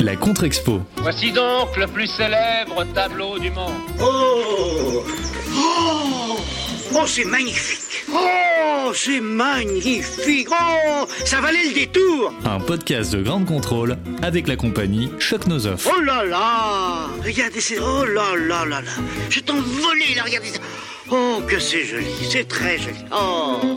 La Contre-Expo. Voici donc le plus célèbre tableau du monde. Oh. Oh, oh c'est magnifique. Oh, c'est magnifique. Oh, ça valait le détour. Un podcast de grande contrôle avec la compagnie Choc Nozoff. Oh là là. Regardez, c'est... Oh là là là là. Je t'envolais là, regardez ça. Oh, que c'est joli, c'est très joli. Oh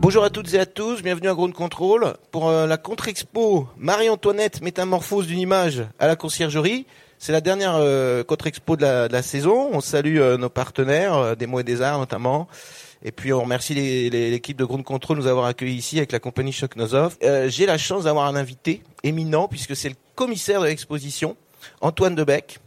Bonjour à toutes et à tous, bienvenue à Ground Control pour euh, la contre-expo Marie-Antoinette métamorphose d'une image à la conciergerie. C'est la dernière euh, contre-expo de la, de la saison. On salue euh, nos partenaires, des mots et des arts notamment. Et puis on remercie l'équipe de Ground Control de nous avoir accueillis ici avec la compagnie Choc J'ai la chance d'avoir un invité éminent puisque c'est le commissaire de l'exposition, Antoine Debec.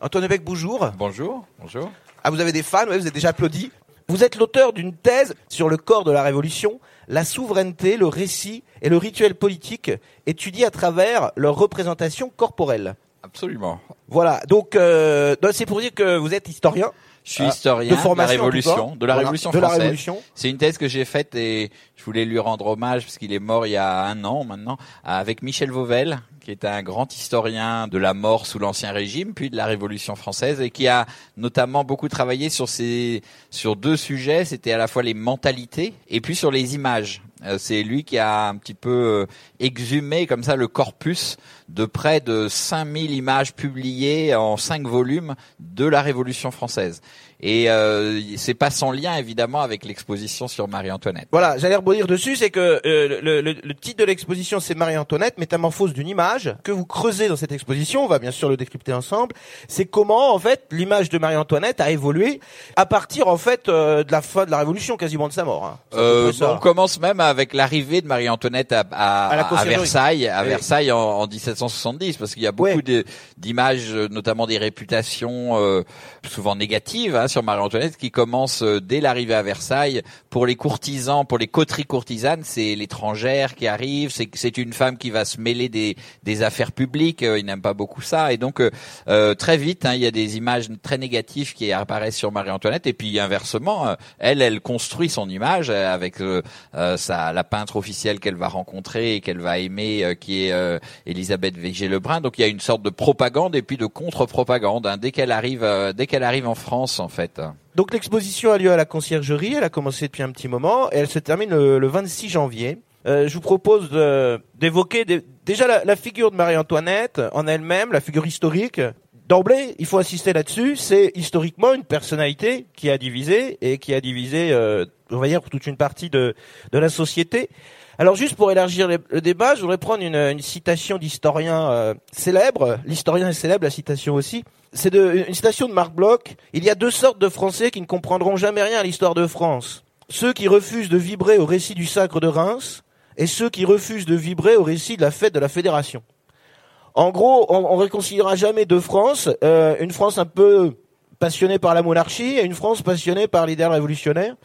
Antoine Debec, bonjour. Bonjour, bonjour. Ah, vous avez des fans, ouais, vous êtes déjà applaudi. Vous êtes l'auteur d'une thèse sur le corps de la Révolution, la souveraineté, le récit et le rituel politique étudiés à travers leur représentation corporelle. Absolument. Voilà, donc euh, c'est pour dire que vous êtes historien Je suis Ah, historien de de, la Révolution, de la Voilà, Révolution française. C'est une thèse que j'ai faite et je voulais lui rendre hommage parce qu'il est mort il y a un an maintenant avec Michel Vauvel, qui est un grand historien de la mort sous l'Ancien Régime, puis de la Révolution française et qui a notamment beaucoup travaillé sur ces sur deux sujets. C'était à la fois les mentalités et puis sur les images. Euh, C'est lui qui a un petit peu euh, exhumé comme ça le corpus de près de 5000 images publiées en cinq volumes de la Révolution française. Et euh, c'est pas sans lien évidemment avec l'exposition sur Marie-Antoinette. Voilà, j'allais rebondir dessus, c'est que euh, le, le- le titre de l'exposition c'est Marie-Antoinette, métamorphose d'une image, que vous creusez dans cette exposition, on va bien sûr le décrypter ensemble, c'est comment en fait l'image de Marie-Antoinette a évolué à partir en fait euh, de la fin de la Révolution, quasiment de sa mort. hein. À Euh, on commence même avec l'arrivée de Marie-Antoinette à, à, À la à conciergerie. Versailles, à Oui. Versailles en, en 1770, parce qu'il y a beaucoup Ouais. d'images, euh, notamment des réputations euh, souvent négatives hein, sur Marie-Antoinette, qui commencent euh, dès l'arrivée à Versailles. Pour les courtisans, pour les coteries courtisanes, c'est l'étrangère qui arrive, c'est une femme qui va se mêler des, des affaires publiques. euh, ils n'aiment pas beaucoup ça, et donc euh, euh, très vite, hein, il y a des images très négatives qui apparaissent sur Marie-Antoinette, et puis inversement, elle, elle construit son image avec sa, la peintre officielle qu'elle va rencontrer et qu'elle va aimer, euh, qui est euh, Elisabeth Végé-Lebrun. Donc il y a une sorte de propagande et puis de contre-propagande hein, dès qu'elle arrive, euh, dès qu'elle arrive en France en fait. Donc l'exposition a lieu à la conciergerie, elle a commencé depuis un petit moment et elle se termine le, le 26 janvier. Euh, je vous propose d'évoquer déjà la, figure de Marie-Antoinette en elle-même, la figure historique. D'emblée, il faut insister là-dessus, c'est historiquement une personnalité qui a divisé et qui a divisé, on va dire, toute une partie de, de la société. Alors juste pour élargir le, débat, je voudrais prendre une, une citation d'historien euh, célèbre. L'historien est célèbre, la citation aussi. C'est une citation de Marc Bloch. Il y a deux sortes de Français qui ne comprendront jamais rien à l'histoire de France. Ceux qui refusent de vibrer au récit du sacre de Reims et ceux qui refusent de vibrer au récit de la fête de la Fédération. En gros, on, on réconciliera jamais deux France, euh, une France un peu passionnée par la monarchie et une France passionnée par l'idéal révolutionnaire.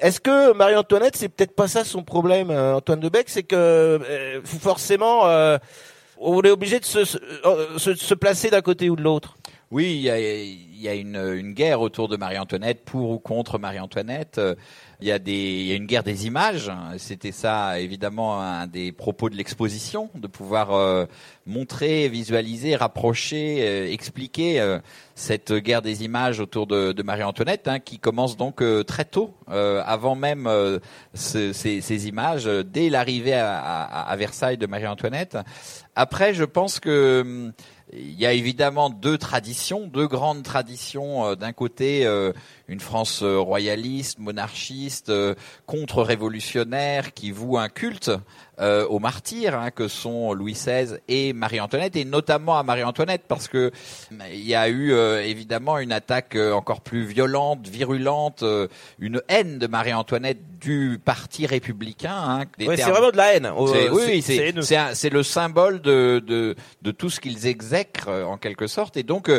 Est-ce que Marie-Antoinette, c'est peut-être pas ça son problème, euh, Antoine Debec, c'est que euh, forcément, euh, on est obligé de se, se, se- placer d'un côté ou de l'autre. Oui, il y a, y a une, une guerre autour de Marie-Antoinette, pour ou contre Marie-Antoinette. Il y a y a une guerre des images. C'était ça, évidemment, un des propos de l'exposition, de pouvoir euh, montrer, visualiser, rapprocher, euh, expliquer euh, cette guerre des images autour de, de Marie-Antoinette, hein, qui commence donc euh, très tôt, avant même ce- ces, ces images, dès l'arrivée à, à- à Versailles de Marie-Antoinette. Après, je pense que hum, il y a évidemment deux traditions, deux grandes traditions. D'un côté, une France royaliste, monarchiste, contre-révolutionnaire, qui voue un culte euh, aux martyrs hein, que sont Louis XVI et Marie-Antoinette, et notamment à Marie-Antoinette, parce que euh, il y a eu euh, évidemment une attaque euh, encore plus violente, virulente, euh, une haine de Marie-Antoinette du parti républicain. Hein, Ouais, c'est vraiment de la haine. Oh, c'est- oui, c'est c'est le symbole de, de, de tout ce qu'ils exècrent euh, en quelque sorte. Et donc,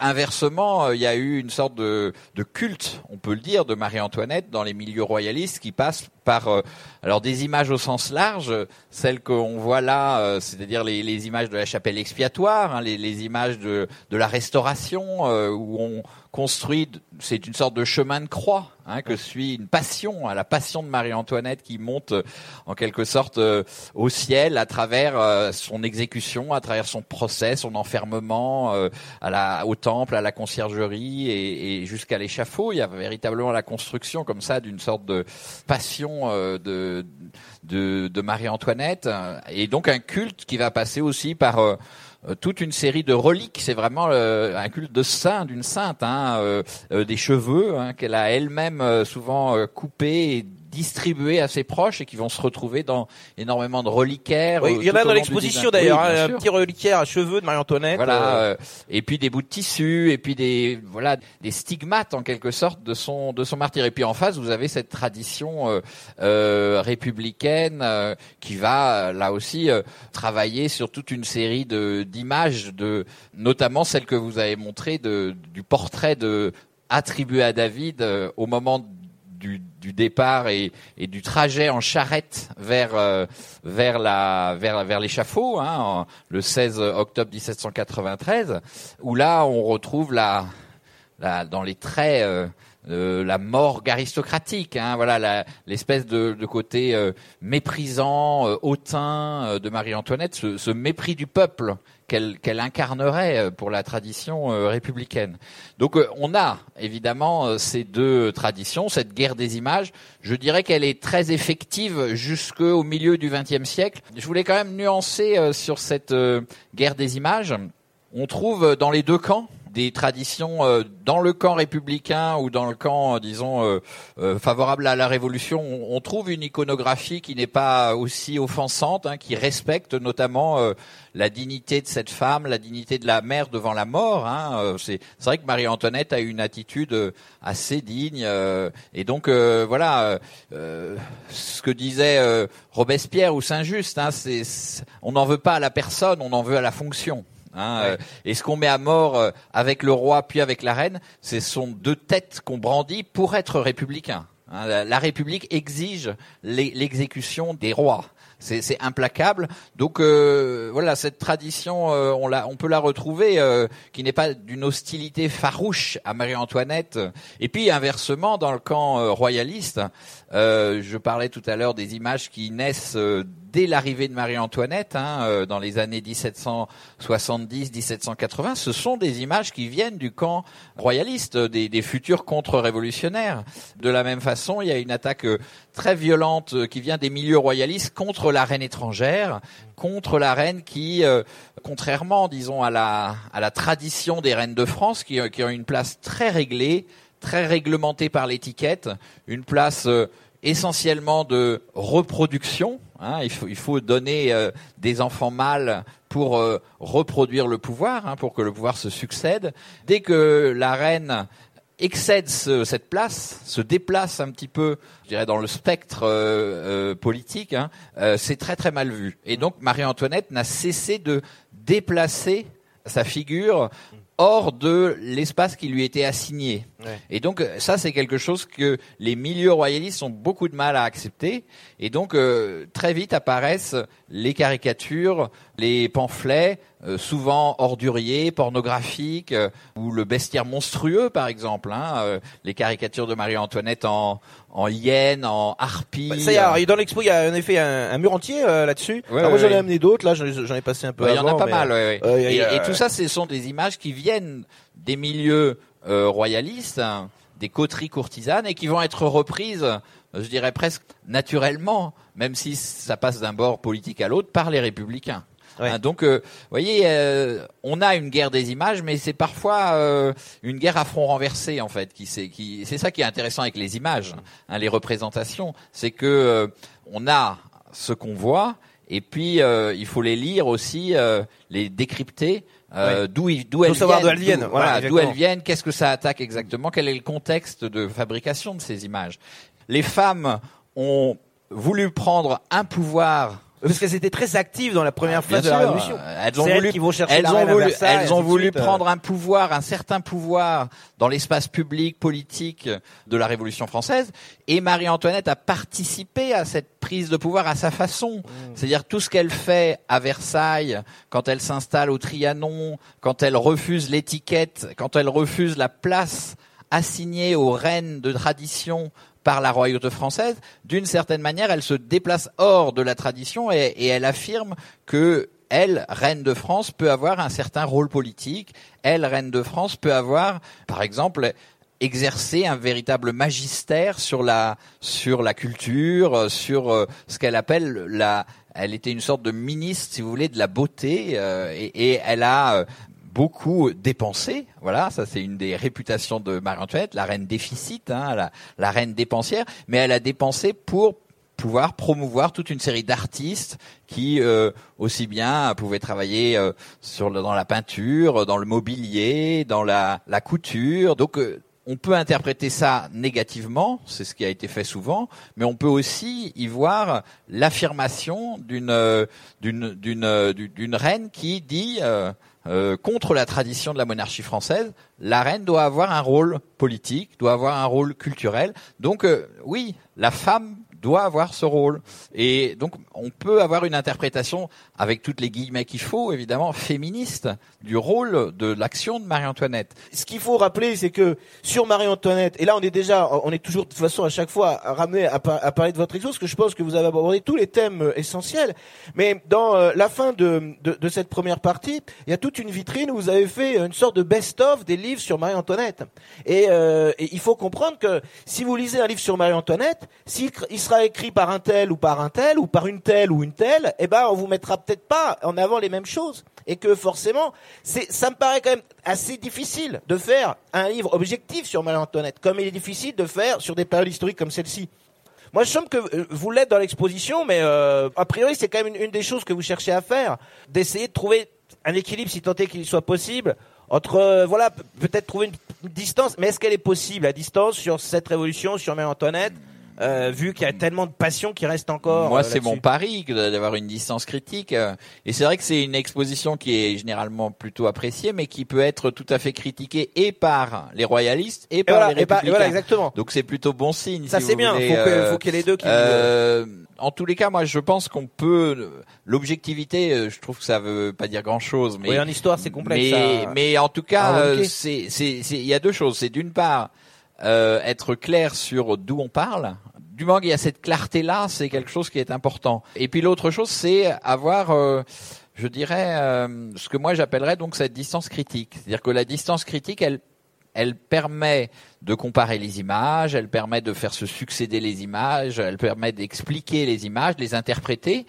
inversement, il y a eu une sorte de, de culte, on peut le dire, de Marie-Antoinette dans les milieux royalistes qui passe par euh, alors des images au sens large, celles qu'on voit là, euh, c'est-à-dire les, images de la chapelle expiatoire, hein, les, images de, de la restauration euh, où on construit, c'est une sorte de chemin de croix hein, que suit une passion, hein, la passion de Marie-Antoinette qui monte euh, en quelque sorte euh, au ciel à travers euh, son exécution, à travers son procès, son enfermement à la, au temple, à la conciergerie et, et jusqu'à l'échafaud. Il y a véritablement la construction comme ça d'une sorte de passion de, de, de Marie-Antoinette et donc un culte qui va passer aussi par euh, toute une série de reliques. C'est vraiment euh, un culte de saint, d'une sainte, hein, euh, des cheveux hein, qu'elle a elle-même souvent coupés distribués à ses proches et qui vont se retrouver dans énormément de reliquaires. Oui, il y en a dans l'exposition d'ailleurs, hein, un petit reliquaire à cheveux de Marie-Antoinette. Voilà, euh... et puis des bouts de tissu, et puis des voilà des stigmates en quelque sorte de son de son martyr. Et puis en face, vous avez cette tradition euh, euh, républicaine euh, qui va là aussi travailler sur toute une série de d'images, de notamment celle que vous avez montrée de du portrait de attribué à David au moment du, départ et, du trajet en charrette vers euh, l'échafaud, hein, le 16 octobre 1793, où là on retrouve la, dans les traits euh, la morgue aristocratique, hein, voilà l'espèce de, côté euh, méprisant, hautain de Marie-Antoinette, ce, mépris du peuple qu'elle qu'elle incarnerait pour la tradition républicaine. Donc on a évidemment ces deux traditions, cette guerre des images. Je dirais qu'elle est très effective jusqu'au milieu du XXe siècle. Je voulais quand même nuancer sur cette guerre des images. On trouve dans les deux camps des traditions euh, dans le camp républicain ou dans le camp, euh, disons, euh, favorable à la révolution. On, trouve une iconographie qui n'est pas aussi offensante, hein, qui respecte notamment la dignité de cette femme, la dignité de la mère devant la mort. Hein. C'est vrai que Marie-Antoinette a une attitude assez digne. et donc, euh, voilà, ce que disait Robespierre ou Saint-Just, hein, on n'en veut pas à la personne, on en veut à la fonction. Hein, euh, et ce qu'on met à mort euh, avec le roi puis avec la reine, ce sont deux têtes qu'on brandit pour être républicain. Hein, la, République exige l'exécution des rois c'est implacable. Donc euh, voilà, cette tradition, euh, on, la, on peut la retrouver, euh, qui n'est pas d'une hostilité farouche à Marie-Antoinette. Et puis inversement, dans le camp royaliste, je parlais tout à l'heure des images qui naissent dès l'arrivée de Marie-Antoinette, hein, dans les années 1770-1780, ce sont des images qui viennent du camp royaliste, des, des futurs contre-révolutionnaires. De la même façon, il y a une attaque très violente qui vient des milieux royalistes contre la reine étrangère, contre la reine qui, euh, contrairement, disons, à la, tradition des reines de France, qui, ont une place très réglée, très réglementée par l'étiquette, une place euh, essentiellement de reproduction. Hein, il, faut, donner euh, des enfants mâles pour reproduire le pouvoir, hein, pour que le pouvoir se succède. Dès que la reine excède cette place, se déplace un petit peu, je dirais, dans le spectre euh, euh, politique, hein, euh, c'est très très mal vu. Et donc Marie-Antoinette n'a cessé de déplacer sa figure hors de l'espace qui lui était assigné. Et donc ça, c'est quelque chose que les milieux royalistes ont beaucoup de mal à accepter. Et donc très vite apparaissent les caricatures, les pamphlets, euh, souvent orduriers, pornographiques, euh, ou le bestiaire monstrueux, par exemple. Hein, euh, les caricatures de Marie-Antoinette en, en hyène, en harpie. Bah, ça y est, dans l'expo, il y a en effet un, mur entier là-dessus. moi, j'en ai amené d'autres. Là, j'en ai passé un peu. Il y en a pas mal. et, et, tout ça, ce sont des images qui viennent des milieux royalistes, hein, des coteries courtisanes, et qui vont être reprises je dirais presque naturellement, même si ça passe d'un bord politique à l'autre, par les républicains. Hein, donc, euh, vous voyez, euh, on a une guerre des images, mais c'est parfois euh, une guerre à front renversé en fait. Qui c'est qui c'est ça qui est intéressant avec les images, hein, les représentations, c'est que on a ce qu'on voit, et puis il faut les lire aussi, les décrypter. d'où d'où elles, elles viennent, voilà, d'où elles viennent, qu'est-ce que ça attaque exactement, quel est le contexte de fabrication de ces images. Les femmes ont voulu prendre un pouvoir Parce qu'elles étaient très actives dans la première Ah, phase de la sûr. Révolution. Elles ont voulu, qui vont chercher elles la ont voulu, Versailles, elles ont voulu euh. prendre un pouvoir, un certain pouvoir dans l'espace public, politique de la Révolution française. Et Marie-Antoinette a participé à cette prise de pouvoir à sa façon. Mmh. C'est-à-dire tout ce qu'elle fait à Versailles, quand elle s'installe au Trianon, quand elle refuse l'étiquette, quand elle refuse la place assignée aux reines de tradition par la royauté française, d'une certaine manière, elle se déplace hors de la tradition et, elle affirme que elle, reine de France, peut avoir un certain rôle politique. Elle, reine de France, peut avoir, par exemple, exercer un véritable magistère sur la sur la culture, sur euh, ce qu'elle appelle la. Elle était une sorte de ministre, si vous voulez, de la beauté, euh, et, et elle a euh, beaucoup dépensé. Voilà, ça c'est une des réputations de Marie-Antoinette, la reine déficit, hein, la, reine dépensière. Mais elle a dépensé pour pouvoir promouvoir toute une série d'artistes qui euh, aussi bien pouvaient travailler euh, sur le- dans la peinture, dans le mobilier, dans la, la couture. Donc euh, on peut interpréter ça négativement, c'est ce qui a été fait souvent, mais on peut aussi y voir l'affirmation d'une euh, euh, d'une- d'une reine qui dit euh, contre la tradition de la monarchie française, la reine doit avoir un rôle politique, doit avoir un rôle culturel. Donc euh, oui, la femme doit avoir ce rôle. Et donc, on peut avoir une interprétation, avec toutes les guillemets qu'il faut, évidemment, féministe du rôle de l'action de Marie-Antoinette. Ce qu'il faut rappeler, c'est que sur Marie-Antoinette, et là on est déjà, on est toujours de toute façon à chaque fois ramené à, par- à parler de votre exo, parce que je pense que vous avez abordé tous les thèmes euh, essentiels. Mais dans euh, la fin de, de, de cette première partie, il y a toute une vitrine où vous avez fait une sorte de best-of des livres sur Marie-Antoinette. Et, euh, et il faut comprendre que si vous lisez un livre sur Marie-Antoinette, s'il il écrit par un tel ou par un tel, ou par une telle ou une telle, eh ben on vous mettra peut-être pas en avant les mêmes choses. Et que forcément, c'est, ça me paraît quand même assez difficile de faire un livre objectif sur Marie-Antoinette, comme il est difficile de faire sur des périodes historiques comme celle-ci. Moi, je sens que euh, vous l'êtes dans l'exposition, mais euh, a priori, c'est quand même une, des choses que vous cherchez à faire, d'essayer de trouver un équilibre, si tant est qu'il soit possible, entre, euh, voilà, peut-être trouver une, une distance, mais est-ce qu'elle est possible, la distance sur cette révolution, sur Marie-Antoinette, euh, vu qu'il y a tellement de passion qui reste encore Moi, euh, c'est mon pari d'avoir une distance critique. euh, Et c'est vrai que c'est une exposition qui est généralement plutôt appréciée, mais qui peut être tout à fait critiquée et par les royalistes et Et par voilà, les et républicains. voilà, exactement. Donc c'est plutôt bon signe. Ça, si c'est bien. voulez, Faut que- euh, faut qu'il y ait les deux qui- euh, en tous les cas, moi, je pense qu'on peut. L'objectivité, je trouve que ça veut pas dire grand-chose, mais Oui, en histoire, c'est complexe. mais, mais en tout à cas, euh, c'est, c'est, c'est- il y a deux choses. C'est d'une part euh, être clair sur d'où on parle. Du moment qu'il y a cette clarté-là, c'est quelque chose qui est important. Et puis l'autre chose, c'est avoir, euh, je dirais, euh, ce que moi j'appellerais donc cette distance critique. C'est-à-dire que la distance critique, elle elle permet de comparer les images, elle permet de faire se succéder les images, elle permet d'expliquer les images, de les interpréter,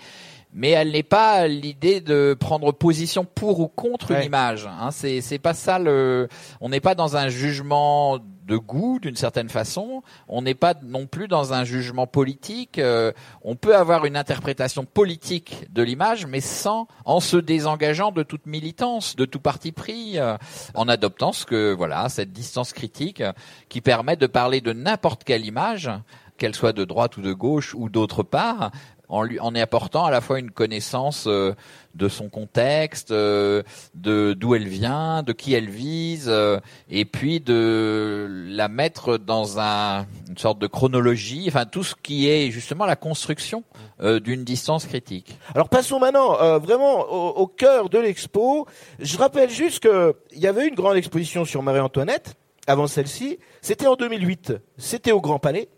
mais elle n'est pas l'idée de prendre position pour ou contre Ouais. une image. Hein, c'est c'est pas ça le. On n'est pas dans un jugement de goût d'une certaine façon. On n'est pas non plus dans un jugement politique. Euh, on peut avoir une interprétation politique de l'image, mais sans en se désengageant de toute militance, de tout parti pris, euh, en adoptant ce que voilà cette distance critique qui permet de parler de n'importe quelle image, qu'elle soit de droite ou de gauche ou d'autre part, en lui en y apportant à la fois une connaissance euh, de son contexte, euh, de d'où elle vient, de qui elle vise, euh, et puis de la mettre dans un, une sorte de chronologie, enfin tout ce qui est justement la construction d'une distance critique. Alors passons maintenant vraiment au, au cœur de l'expo. Je rappelle juste que il y avait une grande exposition sur Marie-Antoinette avant celle-ci. C'était en 2008. C'était au Grand Palais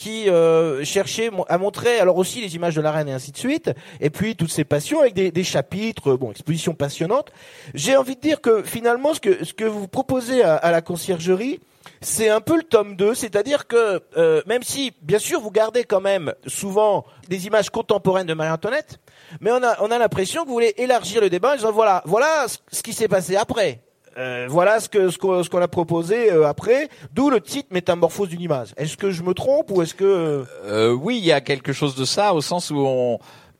qui euh, cherchait à montrer alors aussi les images de la reine et ainsi de suite, et puis toutes ces passions avec des, chapitres, bon, exposition passionnante. J'ai envie de dire que finalement, ce que, ce que vous proposez à, à la conciergerie, c'est un peu le tome 2, c'est-à-dire que euh, même si, bien sûr, vous gardez quand même souvent des images contemporaines de Marie-Antoinette, mais on a, on a l'impression que vous voulez élargir le débat en disant voilà, voilà ce qui s'est passé après. Euh, voilà ce que ce qu'on ce qu'on a proposé euh, après, d'où le titre Métamorphose d'une image. Est-ce que je me trompe ou est-ce que Euh, oui, il y a quelque chose de ça au sens où on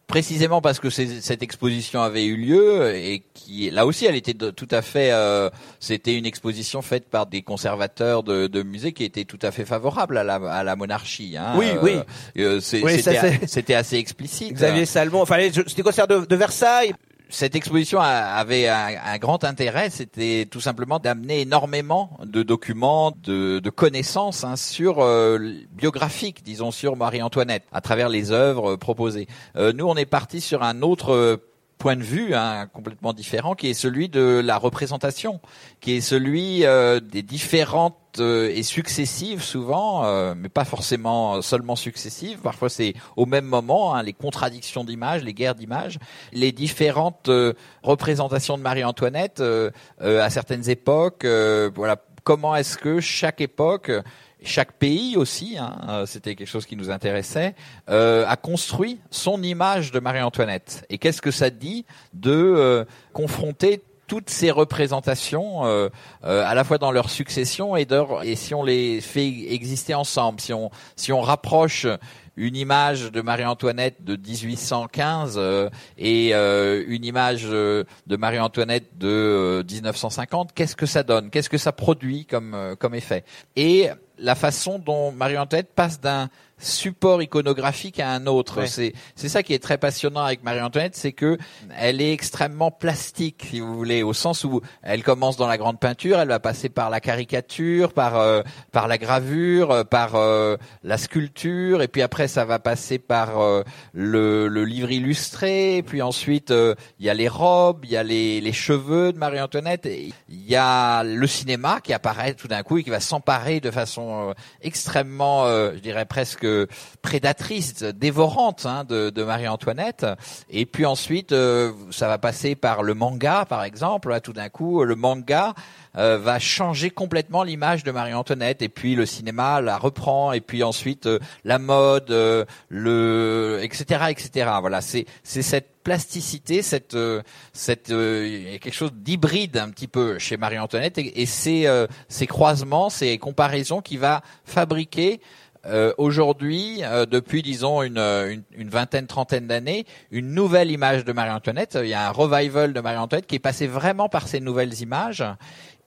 précisément parce que c'est- cette exposition avait eu lieu et qui là aussi elle était de- tout à fait euh, c'était une exposition faite par des conservateurs de, de musées qui étaient tout à fait favorables à la, à la monarchie hein. Oui, oui. euh, Oui, ça, c'était assez explicite Xavier Salmon, enfin, les- c'était concert de, de Versailles. Cette exposition avait un, grand intérêt, c'était tout simplement d'amener énormément de documents, de, connaissances hein, sur euh, biographiques, disons sur Marie-Antoinette, à travers les œuvres euh, proposées. Euh, nous, on est parti sur un autre euh, point de vue hein, complètement différent, qui est celui de la représentation, qui est celui euh, des différentes et successives souvent, euh, mais pas forcément seulement successives. Parfois c'est au même moment, hein, les contradictions d'images, les guerres d'images, les différentes euh, représentations de Marie-Antoinette euh, euh, à certaines époques. euh, voilà, comment est-ce que chaque époque chaque pays aussi, hein, euh, c'était quelque chose qui nous intéressait, euh, a construit son image de Marie-Antoinette? Et qu'est-ce que ça dit de euh, confronter toutes ces représentations, euh, euh, à la fois dans leur succession et, et si on les fait exister ensemble, si on, si on rapproche une image de Marie-Antoinette de 1815 euh, et euh, une image euh, de Marie-Antoinette de euh, 1950, qu'est-ce que ça donne? Qu'est-ce que ça produit comme, euh, comme effet? Et la façon dont Marie-Antoinette passe d'un support iconographique à un autre. Ouais. C'est c'est ça qui est très passionnant avec Marie-Antoinette, c'est que elle est extrêmement plastique, si vous voulez, au sens où elle commence dans la grande peinture, elle va passer par la caricature, par euh, par la gravure, euh, par euh, la sculpture, et puis après ça va passer par euh, le, le livre illustré, et puis ensuite euh, il y a les robes, il y a les, les cheveux de Marie-Antoinette, et il y a le cinéma qui apparaît tout d'un coup et qui va s'emparer de façon euh, extrêmement, euh, je dirais presque prédatrice, dévorante hein, de, de Marie-Antoinette. Et puis ensuite, euh, ça va passer par le manga, par exemple. Là, tout d'un coup, le manga euh, va changer complètement l'image de Marie-Antoinette. Et puis le cinéma la reprend. Et puis ensuite, euh, la mode, euh, le, etc., etc. Voilà, c'est c'est cette plasticité, cette euh, cette il y a quelque chose d'hybride un petit peu chez Marie-Antoinette et, et ces ces croisements, ces comparaisons qui va fabriquer euh, aujourd'hui, euh, depuis disons une, euh, une, une vingtaine, trentaine d'années, une nouvelle image de Marie-Antoinette. Il y a un revival de Marie-Antoinette qui est passé vraiment par ces nouvelles images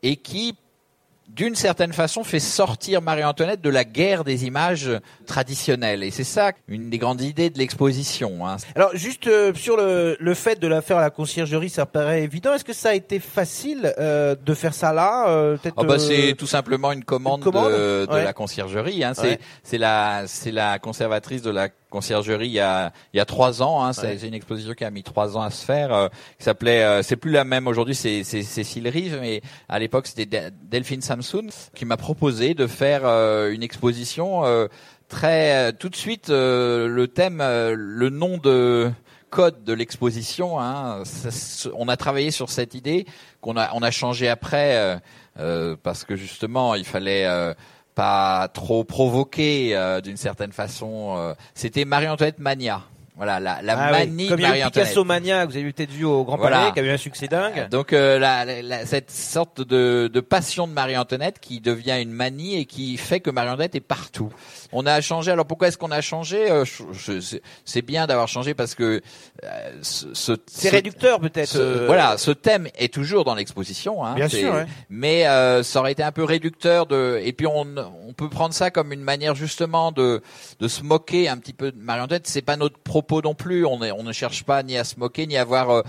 et qui, d'une certaine façon, fait sortir Marie-Antoinette de la guerre des images traditionnelles. Et c'est ça une des grandes idées de l'exposition. Hein. Alors, juste euh, sur le, le fait de la faire à la conciergerie, ça paraît évident. Est-ce que ça a été facile euh, de faire ça là euh, Ah bah euh, c'est tout simplement une commande, une commande de, de Ouais. la conciergerie. Hein. C'est Ouais. c'est la c'est la conservatrice de la conciergerie il y a il y a trois ans. Hein. C'est Ouais. une exposition qui a mis trois ans à se faire. euh, qui s'appelait euh, c'est plus la même aujourd'hui. C'est c'est Cécile Rive, mais à l'époque c'était De- Delphine Samsoun qui m'a proposé de faire euh, une exposition euh, très euh, tout de suite euh, le thème euh, le nom de code de l'exposition. Hein, on a travaillé sur cette idée qu'on a on a changé après parce que justement il fallait euh, pas trop provoquer euh, d'une certaine façon. euh, C'était Marie-Antoinette Mania. Voilà la, la Ah oui, manie Comme de il y a eu Marie-Antoinette. Picasso Mania, que vous avez peut-être vu au Grand Voilà. Palais, qui a eu un succès dingue. Donc euh, la, la- la- cette sorte de, de passion de Marie-Antoinette qui devient une manie et qui fait que Marie-Antoinette est partout. On a changé. Alors pourquoi est-ce qu'on a changé? Euh, c'est- bien d'avoir changé parce que euh, ce, ce- C'est ce- réducteur peut-être. euh, Voilà, ce thème est toujours dans l'exposition. Hein, Bien sûr, ouais. Mais euh, ça aurait été un peu réducteur de. Et puis on, on peut prendre ça comme une manière justement de de se moquer un petit peu de Marie-Antoinette. C'est pas notre propos non plus. On est, on ne cherche pas ni à se moquer ni à avoir.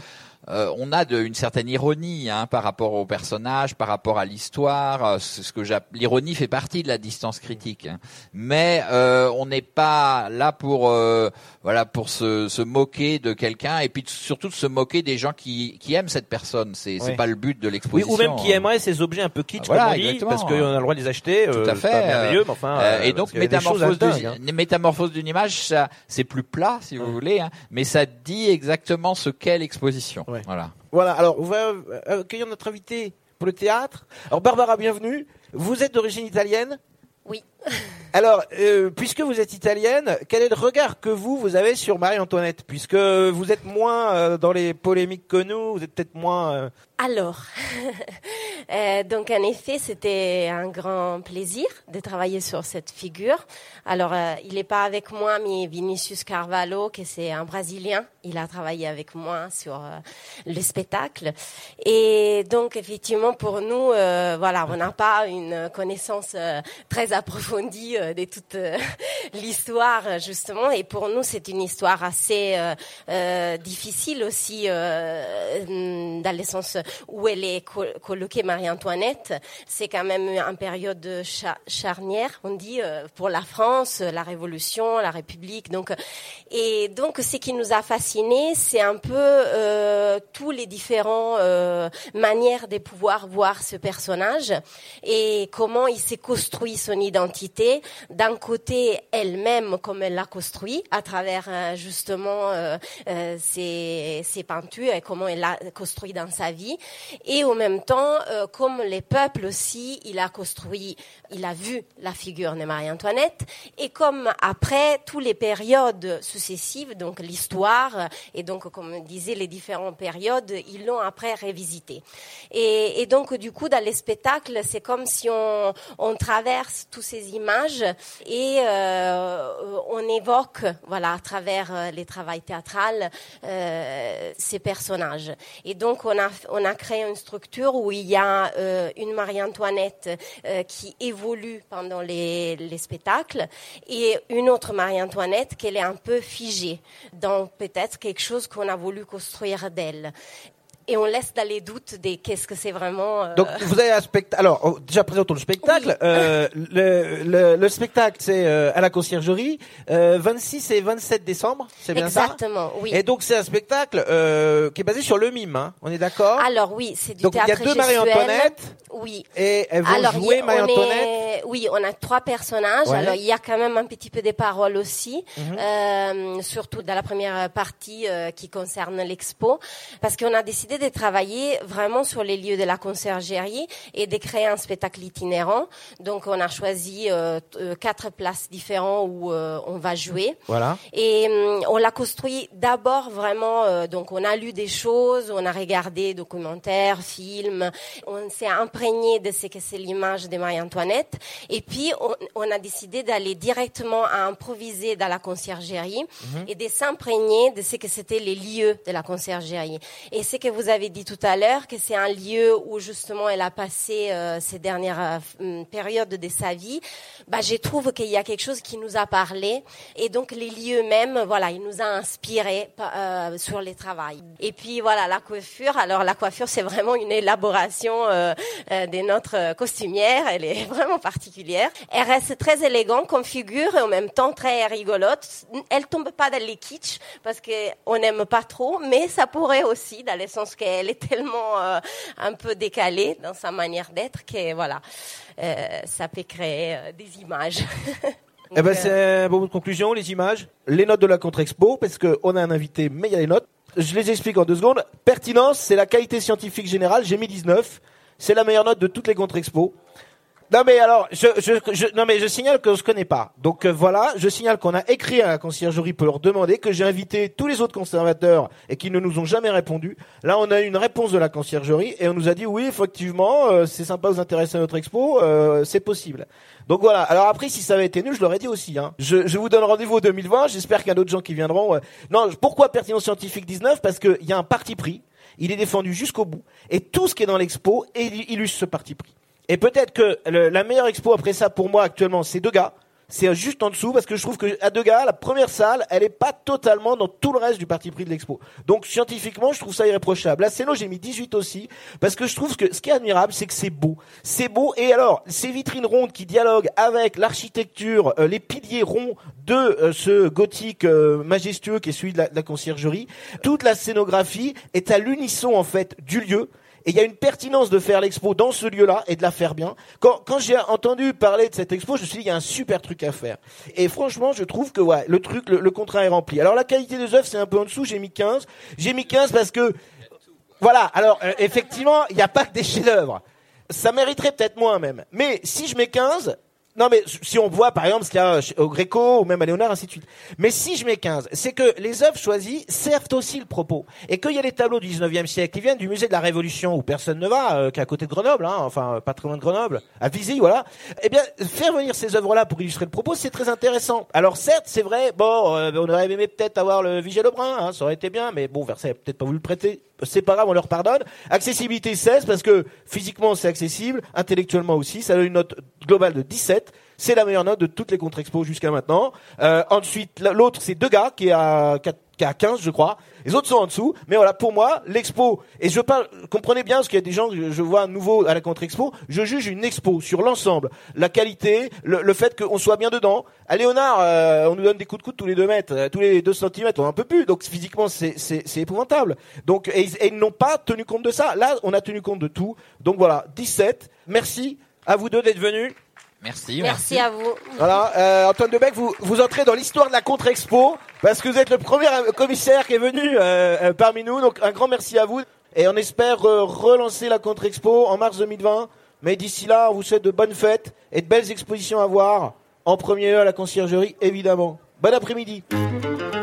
Euh, on a de, une certaine ironie hein, par rapport au personnage, par rapport à l'histoire. Euh, C'est ce que l'ironie fait partie de la distance critique. hein. Mais euh, on n'est pas là pour euh, voilà pour se, se moquer de quelqu'un et puis surtout de se moquer des gens qui, qui aiment cette personne. C'est Oui. pas le but de Oui, l'exposition. ou même qui hein. aimerait ces objets un peu kitsch, Voilà, comme on dit, parce qu'on a le droit de les acheter. Tout euh, à fait. pas merveilleux, mais enfin. Euh, et donc métamorphose dingues, hein. d'une métamorphose d'une image, ça c'est plus plat si vous voulez, hein, mais ça dit exactement ce qu'est l'exposition. Ouais. Voilà. Voilà, alors on va euh, accueillir notre invité pour le théâtre. Alors Barbara, bienvenue. Vous êtes d'origine italienne? Oui. Alors, euh, puisque vous êtes italienne, quel est le regard que vous, vous avez sur Marie-Antoinette Puisque vous êtes moins euh, dans les polémiques que nous, vous êtes peut-être moins... euh, Alors, donc en effet, c'était un grand plaisir de travailler sur cette figure. Alors, il n'est pas avec moi, mais Vinicius Carvalho, qui c'est un Brésilien, il a travaillé avec moi sur le spectacle. Et donc, effectivement, pour nous, voilà, on n'a pas une connaissance très approfondie euh, de toute euh, l'histoire, justement. Et pour nous, c'est une histoire assez euh, difficile aussi, euh, dans le sens où elle est co- colloquée Marie-Antoinette. C'est quand même une période cha- charnière, on dit, pour la France, la Révolution, la République. Donc, et donc, ce qui nous a fasciné, c'est un peu tous les différents manières de pouvoir voir ce personnage et comment il s'est construit son identité. D'un côté, elle-même, comme elle l'a construit à travers euh, justement euh, euh, ses, peintures et comment elle l'a construit dans sa vie. Et en même temps, euh, comme les peuples aussi, il a construit, il a vu la figure de Marie-Antoinette. Et comme après, toutes les périodes successives, donc l'histoire, et donc comme disait les différentes périodes, ils l'ont après révisité. Et, donc du coup, dans les spectacles, c'est comme si on, traverse toutes ces images et euh, on évoque, voilà, à travers euh, les travaux théâtrales, euh, ces personnages. Et donc on a on a créé une structure où il y a une Marie-Antoinette qui évolue pendant les spectacles et une autre Marie-Antoinette qu'elle est un peu figée dans peut-être quelque chose qu'on a voulu construire d'elle. Et on laisse dans les doutes des qu'est-ce que c'est vraiment. euh, Donc vous avez un spectacle. Alors oh, déjà présentons le spectacle. Euh, le, le, le spectacle c'est euh, à la conciergerie, euh, 26 et 27 décembre, c'est bien ça? Exactement, oui. Et donc c'est un spectacle euh, qui est basé sur le mime, hein, on est d'accord? Alors oui, c'est du Donc il y a théâtre deux. Marie-Antoinette Oui. et elles vont Alors, jouer Marie-Antoinette. est- oui, on a trois personnages. Ouais. Alors, il y a quand même un petit peu des paroles aussi, euh, surtout dans la première partie euh, qui concerne l'expo, parce qu'on a décidé de travailler vraiment sur les lieux de la conciergerie et de créer un spectacle itinérant. Donc, on a choisi euh, euh, quatre places différentes où euh, on va jouer. Voilà. Et hum, on l'a construit d'abord vraiment, donc on a lu des choses, on a regardé documentaires, films, on s'est imprégné de ce que c'est l'image de Marie-Antoinette. Et puis on, on a décidé d'aller directement à improviser dans la conciergerie Mhm. et de s'imprégner de ce que c'était les lieux de la conciergerie. Et ce que vous avez dit tout à l'heure, que c'est un lieu où justement elle a passé euh, ces dernières euh, hum, périodes de sa vie, bah, je trouve qu'il y a quelque chose qui nous a parlé. Et donc les lieux même, voilà, il nous a inspiré euh, sur les travails. Et puis voilà, la coiffure. Alors la coiffure, c'est vraiment une élaboration de notre costumière. Elle est vraiment particulière. Elle reste très élégante comme figure et en même temps très rigolote. Elle tombe pas dans les kitsch parce que on n'aime pas trop, mais ça pourrait aussi, dans le sens qu'elle est tellement euh, un peu décalée dans sa manière d'être que voilà, euh, ça peut créer euh, des images. Eh ben c'est un bon mot de conclusion, les images, les notes de la contre-expo, parce qu'on a un invité, mais il y a les notes. Je les explique en deux secondes. Pertinence, c'est la qualité scientifique générale, j'ai mis 19. C'est la meilleure note de toutes les contre-expos. Non mais alors, je, je, je- non mais je signale que je connais pas. Donc euh, voilà, je signale qu'on a écrit à la conciergerie pour leur demander que j'ai invité tous les autres conservateurs et qui ne nous ont jamais répondu. Là, on a eu une réponse de la conciergerie et on nous a dit oui, effectivement, euh, c'est sympa, vous intéresser à notre expo, euh, c'est possible. Donc voilà. Alors après, si ça avait été nul, je l'aurais dit aussi. Hein. Je, vous donne rendez-vous au 2020. J'espère qu'il y a d'autres gens qui viendront. Non, pourquoi pertinence scientifique 19 Parce qu'il y a un parti pris. Il est défendu jusqu'au bout. Et tout ce qui est dans l'expo il- illustre ce parti pris. Et peut-être que le- la meilleure expo après ça pour moi actuellement, c'est Degas. C'est juste en dessous parce que je trouve que à Degas, la première salle, elle est pas totalement dans tout le reste du parti pris de l'expo. Donc scientifiquement, je trouve ça irréprochable. La Céno, j'ai mis 18 aussi parce que je trouve que ce qui est admirable, c'est que c'est beau. C'est beau et alors ces vitrines rondes qui dialoguent avec l'architecture, euh, les piliers ronds de euh, ce gothique euh, majestueux qui est celui de la, de la conciergerie, toute la scénographie est à l'unisson en fait du lieu. Et il y a une pertinence de faire l'expo dans ce lieu-là et de la faire bien. Quand, j'ai entendu parler de cette expo, je me suis dit, il y a un super truc à faire. Et franchement, je trouve que le truc, le, le contrat est rempli. Alors la qualité des œuvres, c'est un peu en dessous, j'ai mis 15. J'ai mis 15 parce que, voilà, alors euh, effectivement, il n'y a pas que des chefs-d'œuvre. Ça mériterait peut-être moins même. Mais si je mets 15, non mais si on voit par exemple ce qu'il y a au Gréco ou même à Léonard ainsi de suite. Mais si je mets 15, c'est que les œuvres choisies servent aussi le propos et qu'il y a les tableaux du 19e siècle qui viennent du musée de la Révolution où personne ne va, euh, qui est à côté de Grenoble, hein, enfin pas très loin de Grenoble, à Visy, voilà. Eh bien, faire venir ces œuvres-là pour illustrer le propos, c'est très intéressant. Alors certes, c'est vrai, bon, euh, on aurait aimé peut-être avoir le Vigée Lebrun, hein, ça aurait été bien, mais bon, Versailles a peut-être pas voulu le prêter. C'est pas grave, on leur pardonne. Accessibilité 16 parce que physiquement c'est accessible, intellectuellement aussi. Ça donne une note globale de 17. C'est la meilleure note de toutes les contre-expos jusqu'à maintenant. Euh, ensuite, l'autre c'est Degas qui est à 4 qui est à 15, je crois. Les autres sont en dessous. Mais voilà, pour moi, l'expo, et je parle, comprenez bien, parce qu'il y a des gens que je vois nouveau à la contre-expo, je juge une expo sur l'ensemble, la qualité, le, fait qu'on soit bien dedans. À Léonard, euh, on nous donne des coups de coude tous les deux mètres, euh, tous les deux centimètres, on en peut plus. Donc physiquement, c'est, c'est, épouvantable. Donc, et, et ils n'ont pas tenu compte de ça. Là, on a tenu compte de tout. Donc voilà, 17. Merci à vous deux d'être venus. Merci, merci. à vous. Voilà, euh, Antoine Debec, vous, vous entrez dans l'histoire de la contre-expo parce que vous êtes le premier commissaire qui est venu euh, euh, parmi nous. Donc un grand merci à vous et on espère relancer la contre-expo en mars 2020. Mais d'ici là, on vous souhaite de bonnes fêtes et de belles expositions à voir. En premier lieu à la conciergerie, évidemment. Bon après-midi.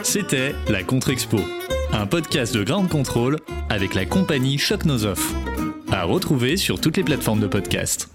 C'était la Contre-Expo, un podcast de grande contrôle avec la compagnie Choc Nos À retrouver sur toutes les plateformes de podcast.